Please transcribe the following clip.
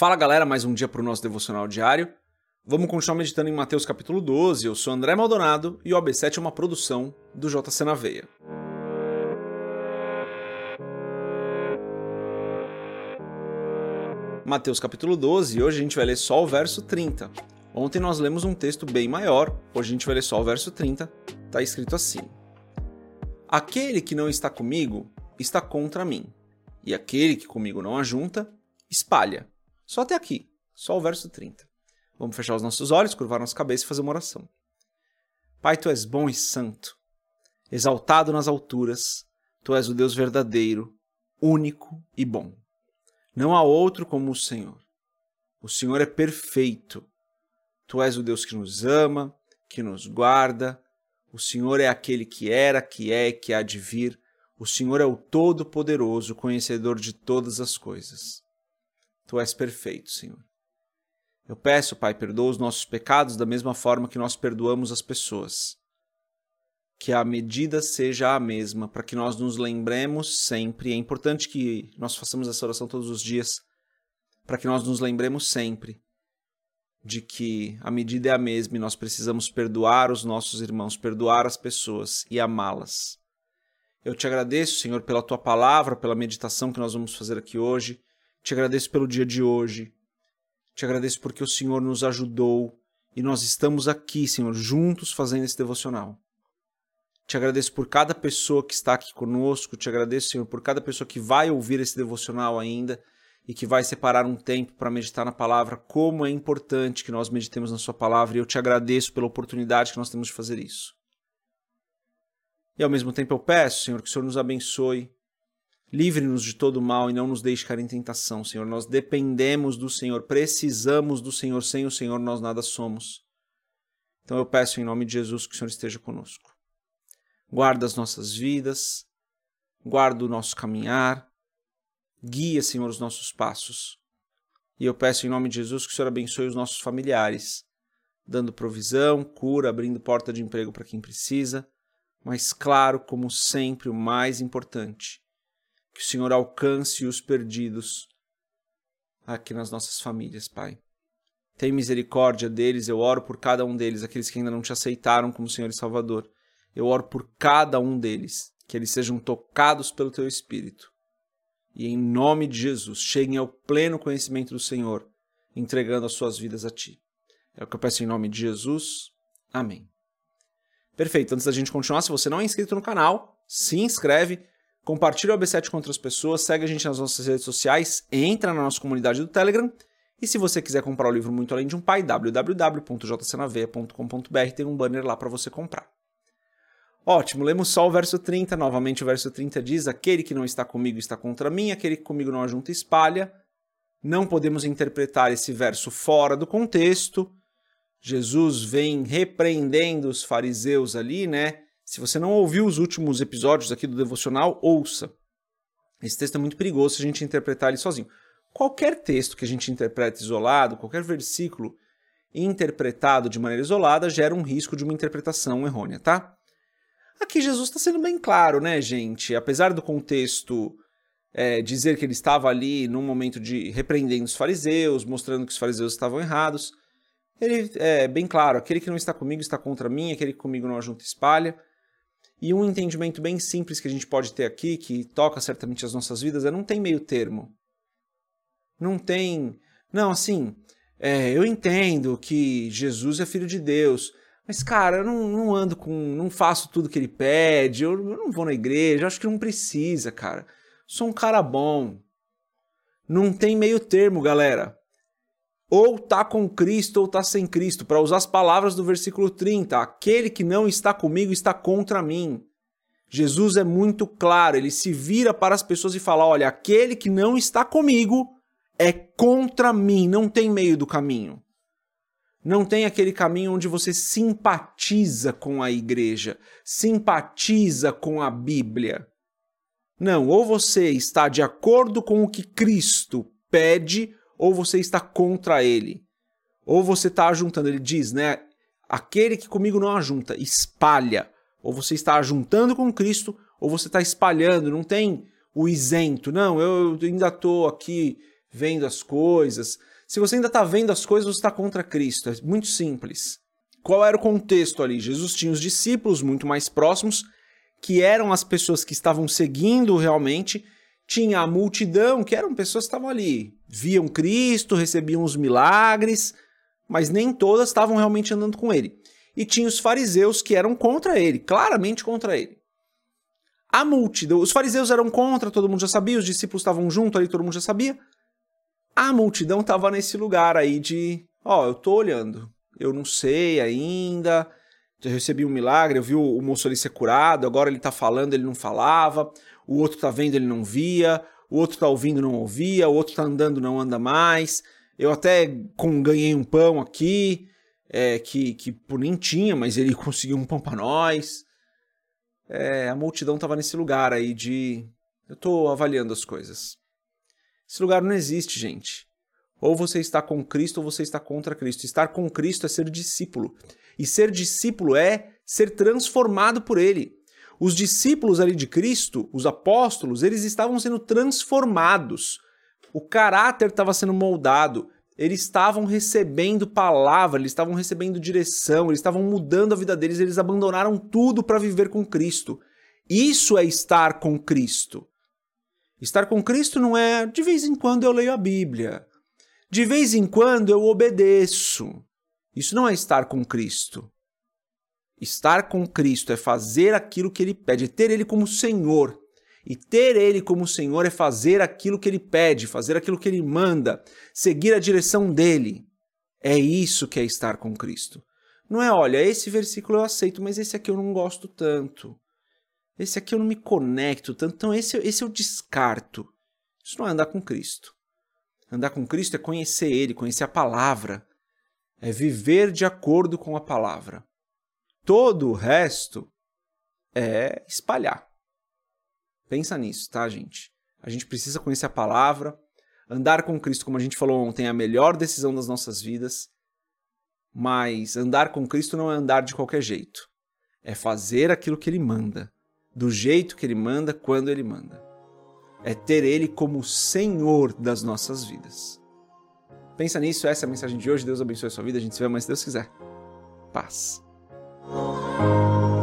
Fala galera, mais um dia para o nosso devocional diário. Vamos continuar meditando em Mateus capítulo 12. Eu sou André Maldonado e o AB7 é uma produção do JC na Veia. Mateus capítulo 12 e hoje a gente vai ler só o verso 30. Ontem nós lemos um texto bem maior, hoje a gente vai ler só o verso 30. Está escrito assim: Aquele que não está comigo está contra mim, e aquele que comigo não ajunta, espalha. Só até aqui, só o verso 30. Vamos fechar os nossos olhos, curvar nossa cabeça e fazer uma oração. Pai, tu és bom e santo, exaltado nas alturas, tu és o Deus verdadeiro, único e bom. Não há outro como o Senhor. O Senhor é perfeito. Tu és o Deus que nos ama, que nos guarda. O Senhor é aquele que era, que é e que há de vir. O Senhor é o Todo-Poderoso, conhecedor de todas as coisas. Tu és perfeito, Senhor. Eu peço, Pai, perdoa os nossos pecados da mesma forma que nós perdoamos as pessoas. Que a medida seja a mesma, para que nós nos lembremos sempre. É importante que nós façamos essa oração todos os dias, para que nós nos lembremos sempre de que a medida é a mesma e nós precisamos perdoar os nossos irmãos, perdoar as pessoas e amá-las. Eu te agradeço, Senhor, pela tua palavra, pela meditação que nós vamos fazer aqui hoje. Te agradeço pelo dia de hoje. Te agradeço porque o Senhor nos ajudou e nós estamos aqui, Senhor, juntos fazendo esse devocional. Te agradeço por cada pessoa que está aqui conosco. Te agradeço, Senhor, por cada pessoa que vai ouvir esse devocional ainda e que vai separar um tempo para meditar na palavra. Como é importante que nós meditemos na Sua palavra e eu te agradeço pela oportunidade que nós temos de fazer isso. E ao mesmo tempo eu peço, Senhor, que o Senhor nos abençoe Livre-nos de todo mal e não nos deixe cair em tentação, Senhor. Nós dependemos do Senhor, precisamos do Senhor. Sem o Senhor nós nada somos. Então eu peço em nome de Jesus que o Senhor esteja conosco. Guarda as nossas vidas, guarda o nosso caminhar, guia, Senhor, os nossos passos. E eu peço em nome de Jesus que o Senhor abençoe os nossos familiares, dando provisão, cura, abrindo porta de emprego para quem precisa, mas claro, como sempre, o mais importante, que o Senhor alcance os perdidos aqui nas nossas famílias, Pai. Tem misericórdia deles, eu oro por cada um deles, aqueles que ainda não te aceitaram como Senhor e Salvador. Eu oro por cada um deles, que eles sejam tocados pelo teu Espírito. E em nome de Jesus, cheguem ao pleno conhecimento do Senhor, entregando as suas vidas a ti. É o que eu peço em nome de Jesus. Amém. Perfeito. Antes da gente continuar, se você não é inscrito no canal, se inscreve Compartilha o AB7 com outras pessoas, segue a gente nas nossas redes sociais, entra na nossa comunidade do Telegram. E se você quiser comprar o livro Muito Além de um Pai, www.jcnaveia.com.br tem um banner lá para você comprar. Ótimo, lemos só o verso 30. Novamente, o verso 30 diz: Aquele que não está comigo está contra mim, aquele que comigo não ajunta espalha. Não podemos interpretar esse verso fora do contexto. Jesus vem repreendendo os fariseus ali, né? Se você não ouviu os últimos episódios aqui do devocional, ouça. Esse texto é muito perigoso se a gente interpretar ele sozinho. Qualquer texto que a gente interprete isolado, qualquer versículo interpretado de maneira isolada, gera um risco de uma interpretação errônea, tá? Aqui Jesus está sendo bem claro, né, gente? Apesar do contexto é, dizer que ele estava ali num momento de repreendendo os fariseus, mostrando que os fariseus estavam errados, ele é bem claro: aquele que não está comigo está contra mim, aquele que comigo não ajunta espalha. E um entendimento bem simples que a gente pode ter aqui, que toca certamente as nossas vidas, é não tem meio termo. Não tem. Não, assim, é, eu entendo que Jesus é filho de Deus, mas, cara, eu não, não ando com. não faço tudo que ele pede, eu, eu não vou na igreja, acho que não precisa, cara. Sou um cara bom. Não tem meio termo, galera ou está com Cristo ou está sem Cristo, para usar as palavras do versículo 30, aquele que não está comigo está contra mim. Jesus é muito claro, ele se vira para as pessoas e fala: olha, aquele que não está comigo é contra mim, não tem meio do caminho. Não tem aquele caminho onde você simpatiza com a igreja, simpatiza com a Bíblia. Não, ou você está de acordo com o que Cristo pede, ou você está contra ele. Ou você está ajuntando, ele diz, né? Aquele que comigo não ajunta, espalha. Ou você está ajuntando com Cristo, ou você está espalhando, não tem o isento. Não, eu ainda estou aqui vendo as coisas. Se você ainda está vendo as coisas, você está contra Cristo. É muito simples. Qual era o contexto ali? Jesus tinha os discípulos muito mais próximos, que eram as pessoas que estavam seguindo realmente. Tinha a multidão, que eram pessoas que estavam ali, viam Cristo, recebiam os milagres, mas nem todas estavam realmente andando com ele. E tinha os fariseus que eram contra ele, claramente contra ele. A multidão, os fariseus eram contra, todo mundo já sabia, os discípulos estavam junto ali, todo mundo já sabia. A multidão estava nesse lugar aí de, ó, oh, eu tô olhando, eu não sei ainda, já recebi um milagre, eu vi o moço ali ser curado, agora ele tá falando, ele não falava, o outro tá vendo, ele não via, o outro tá ouvindo, não ouvia, o outro tá andando, não anda mais. Eu até com, ganhei um pão aqui, é, que, que por nem tinha, mas ele conseguiu um pão para nós é, a multidão estava nesse lugar aí de. Eu estou avaliando as coisas. Esse lugar não existe, gente. Ou você está com Cristo ou você está contra Cristo. Estar com Cristo é ser discípulo. E ser discípulo é ser transformado por Ele. Os discípulos ali de Cristo, os apóstolos, eles estavam sendo transformados. O caráter estava sendo moldado eles estavam recebendo palavra, eles estavam recebendo direção, eles estavam mudando a vida deles, eles abandonaram tudo para viver com Cristo. Isso é estar com Cristo. Estar com Cristo não é de vez em quando eu leio a Bíblia, de vez em quando eu obedeço. Isso não é estar com Cristo. Estar com Cristo é fazer aquilo que ele pede, é ter ele como Senhor, e ter Ele como Senhor é fazer aquilo que Ele pede, fazer aquilo que Ele manda, seguir a direção dele. É isso que é estar com Cristo. Não é, olha, esse versículo eu aceito, mas esse aqui eu não gosto tanto. Esse aqui eu não me conecto tanto, então esse, esse eu descarto. Isso não é andar com Cristo. Andar com Cristo é conhecer Ele, conhecer a palavra. É viver de acordo com a palavra. Todo o resto é espalhar. Pensa nisso, tá, gente? A gente precisa conhecer a palavra. Andar com Cristo, como a gente falou ontem, é a melhor decisão das nossas vidas. Mas andar com Cristo não é andar de qualquer jeito. É fazer aquilo que Ele manda, do jeito que Ele manda, quando Ele manda. É ter Ele como Senhor das nossas vidas. Pensa nisso, essa é a mensagem de hoje. Deus abençoe a sua vida. A gente se vê mais se Deus quiser. Paz. Música